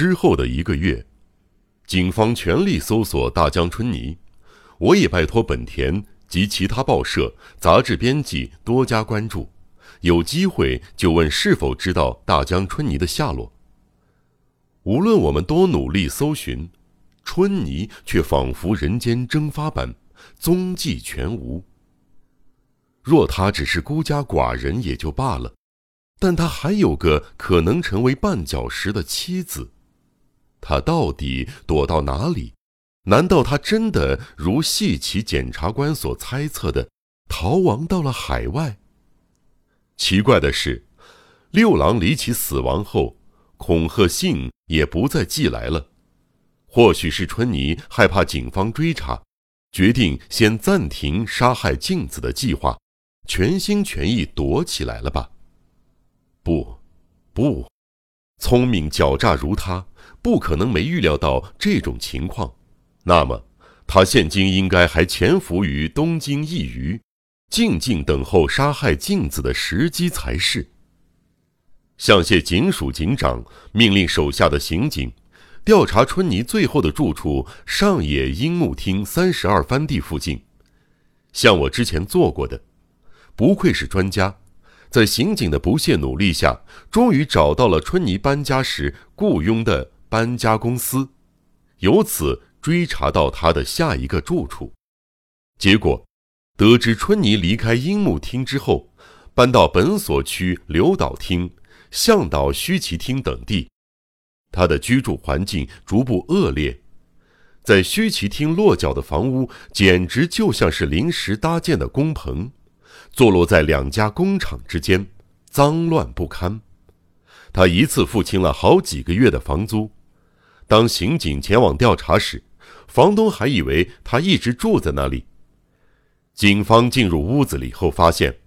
之后的一个月，警方全力搜索大江春泥，我也拜托本田及其他报社、杂志编辑多加关注，有机会就问是否知道大江春泥的下落。无论我们多努力搜寻，春泥却仿佛人间蒸发般，踪迹全无。若他只是孤家寡人也就罢了，但他还有个可能成为绊脚石的妻子，他到底躲到哪里？难道他真的如细奇检察官所猜测的，逃亡到了海外？奇怪的是，六郎离奇死亡后，恐吓信也不再寄来了。或许是春妮害怕警方追查，决定先暂停杀害镜子的计划。全心全意躲起来了吧？不，不，聪明狡诈如他，不可能没预料到这种情况。那么，他现今应该还潜伏于东京一隅，静静等候杀害镜子的时机才是。向谢警署警长命令手下的刑警调查春妮最后的住处上野樱木町三十二番地附近，像我之前做过的。不愧是专家，在刑警的不懈努力下，终于找到了春妮搬家时雇佣的搬家公司，由此追查到他的下一个住处。结果，得知春妮离开樱木厅之后，搬到本所区柳岛厅、向岛须崎厅等地，他的居住环境逐步恶劣，在须崎厅落脚的房屋简直就像是临时搭建的工棚。坐落在两家工厂之间，脏乱不堪。他一次付清了好几个月的房租。当刑警前往调查时，房东还以为他一直住在那里。警方进入屋子里后，发现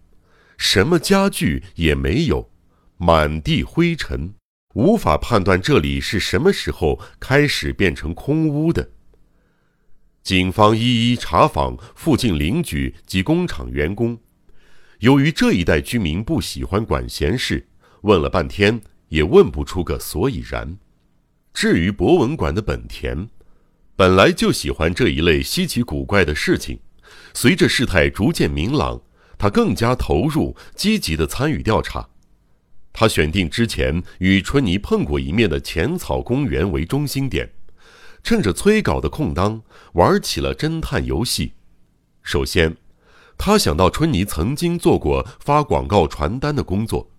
什么家具也没有，满地灰尘，无法判断这里是什么时候开始变成空屋的。警方一一查访附近邻居及工厂员工。由于这一带居民不喜欢管闲事，问了半天也问不出个所以然。至于博文馆的本田，本来就喜欢这一类稀奇古怪的事情，随着事态逐渐明朗，他更加投入、积极地参与调查。他选定之前与春妮碰过一面的浅草公园为中心点，趁着催稿的空当，玩起了侦探游戏。首先。他想到春妮曾经做过发广告传单的工作，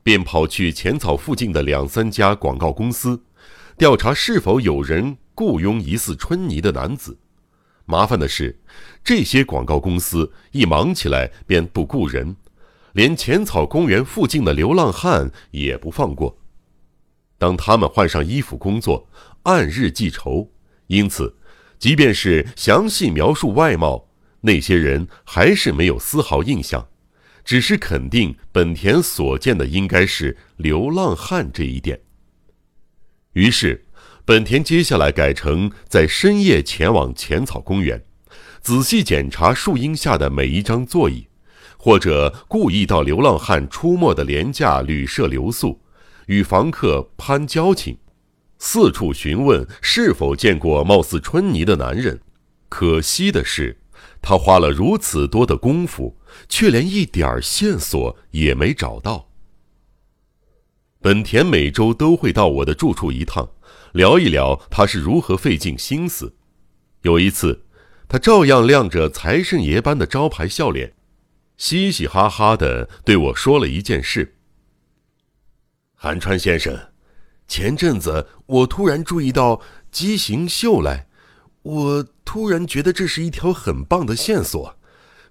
便跑去浅草附近的两三家广告公司，调查是否有人雇佣疑似春泥的男子。麻烦的是，这些广告公司一忙起来便不雇人，连浅草公园附近的流浪汉也不放过。当他们换上衣服工作，按日计酬，因此，即便是详细描述外貌。那些人还是没有丝毫印象，只是肯定本田所见的应该是流浪汉这一点。于是，本田接下来改成在深夜前往浅草公园，仔细检查树荫下的每一张座椅，或者故意到流浪汉出没的廉价旅社留宿，与房客攀交情，四处询问是否见过貌似春泥的男人。可惜的是。他花了如此多的功夫，却连一点线索也没找到。本田每周都会到我的住处一趟，聊一聊他是如何费尽心思。有一次，他照样亮着财神爷般的招牌笑脸，嘻嘻哈哈的对我说了一件事：“韩川先生，前阵子我突然注意到畸形秀来。”我突然觉得这是一条很棒的线索。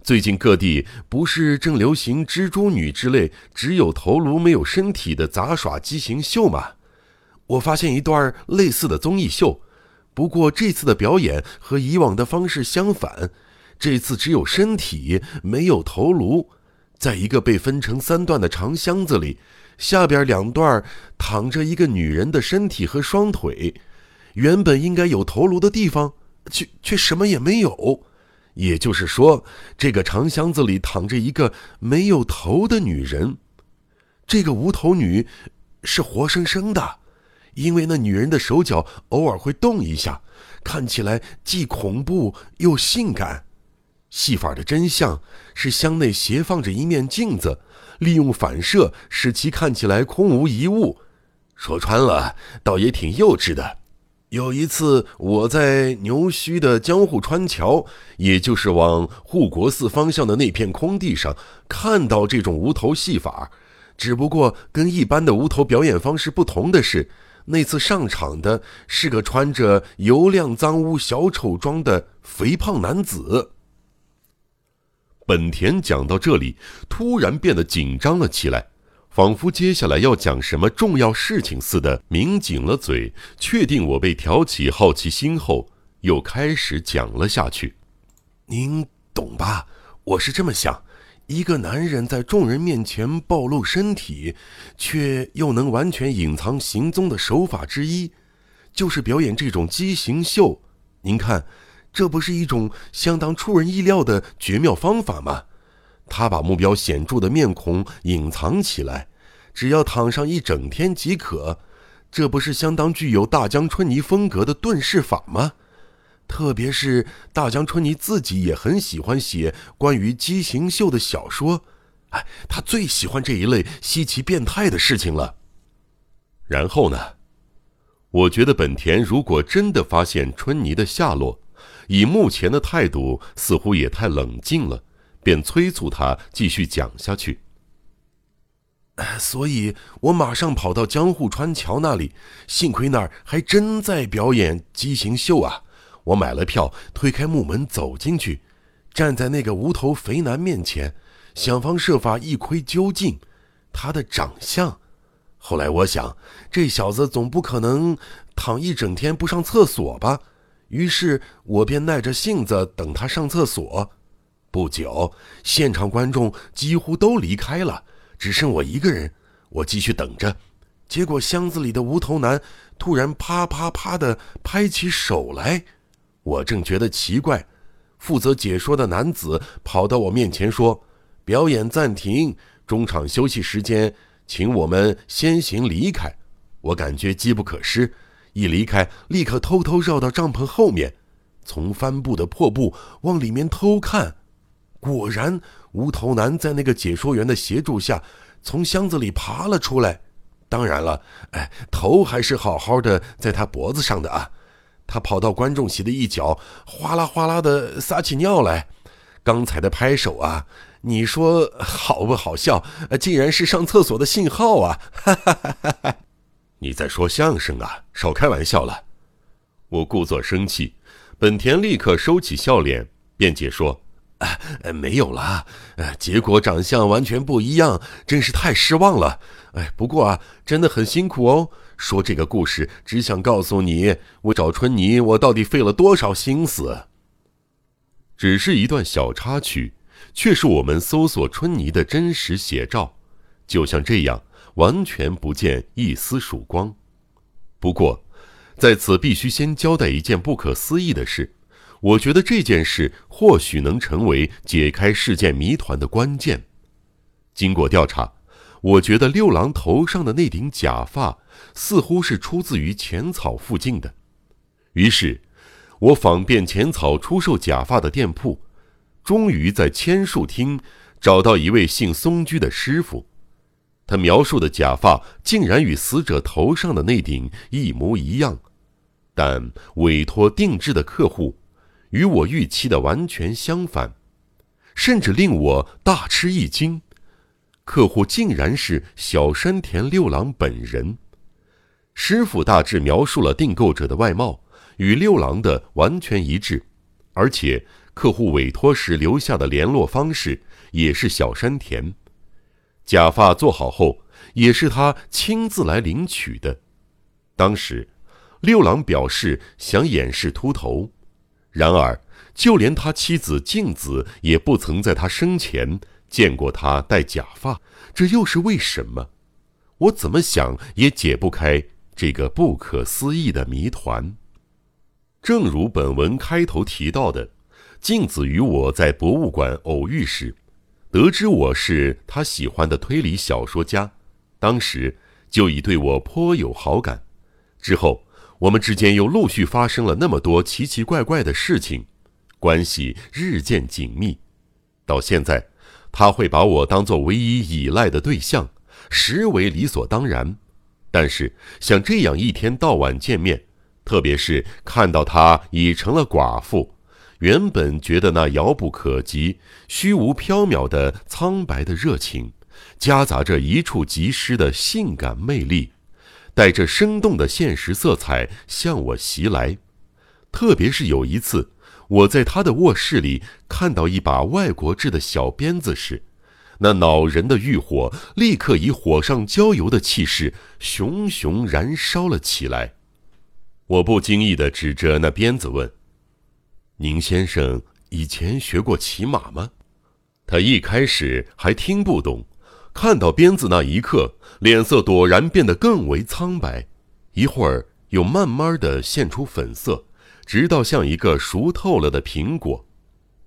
最近各地不是正流行蜘蛛女之类只有头颅没有身体的杂耍畸形秀吗？我发现一段类似的综艺秀，不过这次的表演和以往的方式相反，这次只有身体没有头颅，在一个被分成三段的长箱子里，下边两段躺着一个女人的身体和双腿，原本应该有头颅的地方。却却什么也没有，也就是说，这个长箱子里躺着一个没有头的女人。这个无头女是活生生的，因为那女人的手脚偶尔会动一下，看起来既恐怖又性感。戏法的真相是箱内斜放着一面镜子，利用反射使其看起来空无一物。说穿了，倒也挺幼稚的。有一次，我在牛墟的江户川桥，也就是往护国寺方向的那片空地上，看到这种无头戏法。只不过跟一般的无头表演方式不同的是，那次上场的是个穿着油亮脏污小丑装的肥胖男子。本田讲到这里，突然变得紧张了起来。仿佛接下来要讲什么重要事情似的，抿紧了嘴，确定我被挑起好奇心后，又开始讲了下去。您懂吧？我是这么想：一个男人在众人面前暴露身体，却又能完全隐藏行踪的手法之一，就是表演这种畸形秀。您看，这不是一种相当出人意料的绝妙方法吗？他把目标显著的面孔隐藏起来，只要躺上一整天即可。这不是相当具有大江春泥风格的遁世法吗？特别是大江春泥自己也很喜欢写关于畸形秀的小说，哎，他最喜欢这一类稀奇变态的事情了。然后呢？我觉得本田如果真的发现春泥的下落，以目前的态度，似乎也太冷静了。便催促他继续讲下去。所以我马上跑到江户川桥那里，幸亏那儿还真在表演畸形秀啊！我买了票，推开木门走进去，站在那个无头肥男面前，想方设法一窥究竟他的长相。后来我想，这小子总不可能躺一整天不上厕所吧？于是我便耐着性子等他上厕所。不久，现场观众几乎都离开了，只剩我一个人。我继续等着，结果箱子里的无头男突然啪啪啪的拍起手来。我正觉得奇怪，负责解说的男子跑到我面前说：“表演暂停，中场休息时间，请我们先行离开。”我感觉机不可失，一离开，立刻偷偷绕到帐篷后面，从帆布的破布往里面偷看。果然，无头男在那个解说员的协助下，从箱子里爬了出来。当然了，哎，头还是好好的在他脖子上的啊。他跑到观众席的一角，哗啦哗啦的撒起尿来。刚才的拍手啊，你说好不好笑？竟然是上厕所的信号啊！哈哈哈哈哈！你在说相声啊？少开玩笑了。我故作生气，本田立刻收起笑脸，辩解说。哎，没有了，呃，结果长相完全不一样，真是太失望了。哎，不过啊，真的很辛苦哦。说这个故事，只想告诉你，我找春泥，我到底费了多少心思。只是一段小插曲，却是我们搜索春泥的真实写照，就像这样，完全不见一丝曙光。不过，在此必须先交代一件不可思议的事。我觉得这件事或许能成为解开事件谜团的关键。经过调查，我觉得六郎头上的那顶假发似乎是出自于浅草附近的。于是，我访遍浅草出售假发的店铺，终于在千树厅找到一位姓松居的师傅。他描述的假发竟然与死者头上的那顶一模一样，但委托定制的客户。与我预期的完全相反，甚至令我大吃一惊。客户竟然是小山田六郎本人。师傅大致描述了订购者的外貌，与六郎的完全一致，而且客户委托时留下的联络方式也是小山田。假发做好后，也是他亲自来领取的。当时，六郎表示想掩饰秃头。然而，就连他妻子静子也不曾在他生前见过他戴假发，这又是为什么？我怎么想也解不开这个不可思议的谜团。正如本文开头提到的，静子与我在博物馆偶遇时，得知我是他喜欢的推理小说家，当时就已对我颇有好感。之后，我们之间又陆续发生了那么多奇奇怪怪的事情，关系日渐紧密。到现在，他会把我当做唯一依赖的对象，实为理所当然。但是，像这样一天到晚见面，特别是看到他已成了寡妇，原本觉得那遥不可及、虚无缥缈的苍白的热情，夹杂着一触即失的性感魅力，带着生动的现实色彩向我袭来。特别是有一次。我在他的卧室里看到一把外国制的小鞭子时，那恼人的欲火立刻以火上浇油的气势熊熊燃烧了起来。我不经意地指着那鞭子问：“宁先生以前学过骑马吗？”他一开始还听不懂，看到鞭子那一刻，脸色陡然变得更为苍白，一会儿又慢慢的现出粉色。直到像一个熟透了的苹果，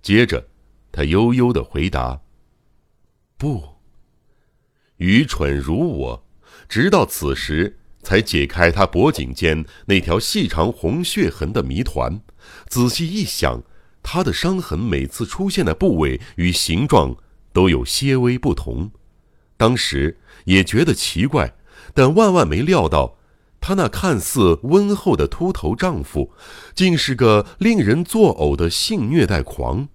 接着，他悠悠的回答：“不，愚蠢如我，直到此时才解开他脖颈间那条细长红血痕的谜团。仔细一想，他的伤痕每次出现的部位与形状都有些微不同。当时也觉得奇怪，但万万没料到。”他那看似温厚的秃头丈夫，竟是个令人作呕的性虐待狂。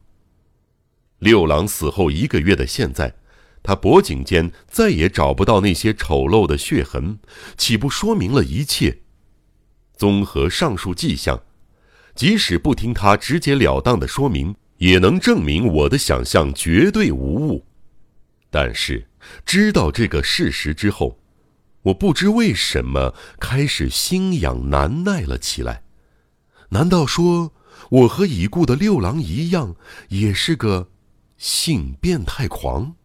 六郎死后一个月的现在，他脖颈间再也找不到那些丑陋的血痕，岂不说明了一切？综合上述迹象，即使不听他直截了当的说明，也能证明我的想象绝对无误。但是，知道这个事实之后，我不知为什么开始心痒难耐了起来，难道说我和已故的六郎一样，也是个性变态狂？